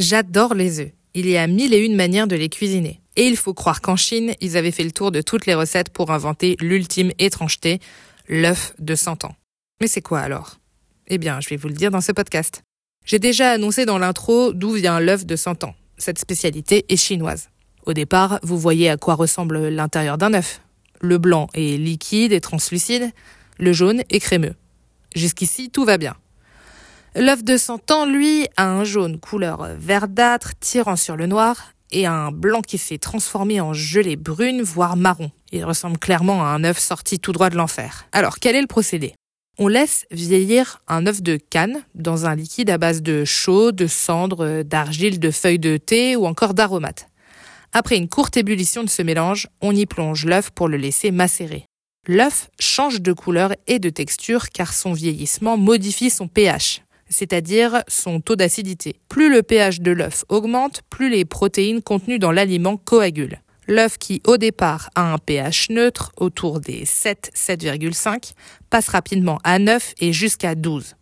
J'adore les œufs. Il y a mille et une manières de les cuisiner. Et il faut croire qu'en Chine, ils avaient fait le tour de toutes les recettes pour inventer l'ultime étrangeté, l'œuf de 100 ans. Mais c'est quoi alors? Eh bien, je vais vous le dire dans ce podcast. J'ai déjà annoncé dans l'intro d'où vient l'œuf de 100 ans. Cette spécialité est chinoise. Au départ, vous voyez à quoi ressemble l'intérieur d'un œuf. Le blanc est liquide et translucide, le jaune est crémeux. Jusqu'ici, tout va bien. L'œuf de 100 ans, lui, a un jaune couleur verdâtre tirant sur le noir et un blanc qui s'est transformé en gelée brune, voire marron. Il ressemble clairement à un œuf sorti tout droit de l'enfer. Alors, quel est le procédé? On laisse vieillir un œuf de canne dans un liquide à base de chaux, de cendres, d'argile, de feuilles de thé ou encore d'aromates. Après une courte ébullition de ce mélange, on y plonge l'œuf pour le laisser macérer. L'œuf change de couleur et de texture car son vieillissement modifie son pH, c'est-à-dire son taux d'acidité. Plus le pH de l'œuf augmente, plus les protéines contenues dans l'aliment coagulent. L'œuf qui au départ a un pH neutre autour des 7-7,5 passe rapidement à 9 et jusqu'à 12.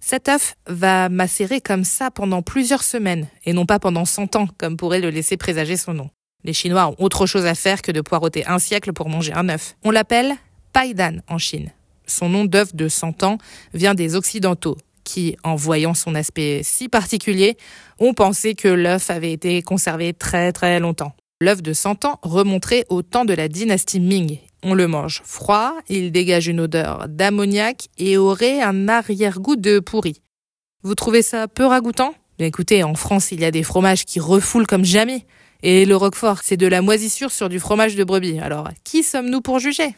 Cet œuf va macérer comme ça pendant plusieurs semaines, et non pas pendant 100 ans, comme pourrait le laisser présager son nom. Les Chinois ont autre chose à faire que de poireauter un siècle pour manger un œuf. On l'appelle Paidan en Chine. Son nom d'œuf de 100 ans vient des Occidentaux, qui, en voyant son aspect si particulier, ont pensé que l'œuf avait été conservé très très longtemps. L'œuf de 100 ans remonterait au temps de la dynastie Ming on le mange froid, il dégage une odeur d'ammoniac et aurait un arrière-goût de pourri. Vous trouvez ça peu ragoûtant? Écoutez, en France, il y a des fromages qui refoulent comme jamais. Et le Roquefort, c'est de la moisissure sur du fromage de brebis. Alors, qui sommes-nous pour juger?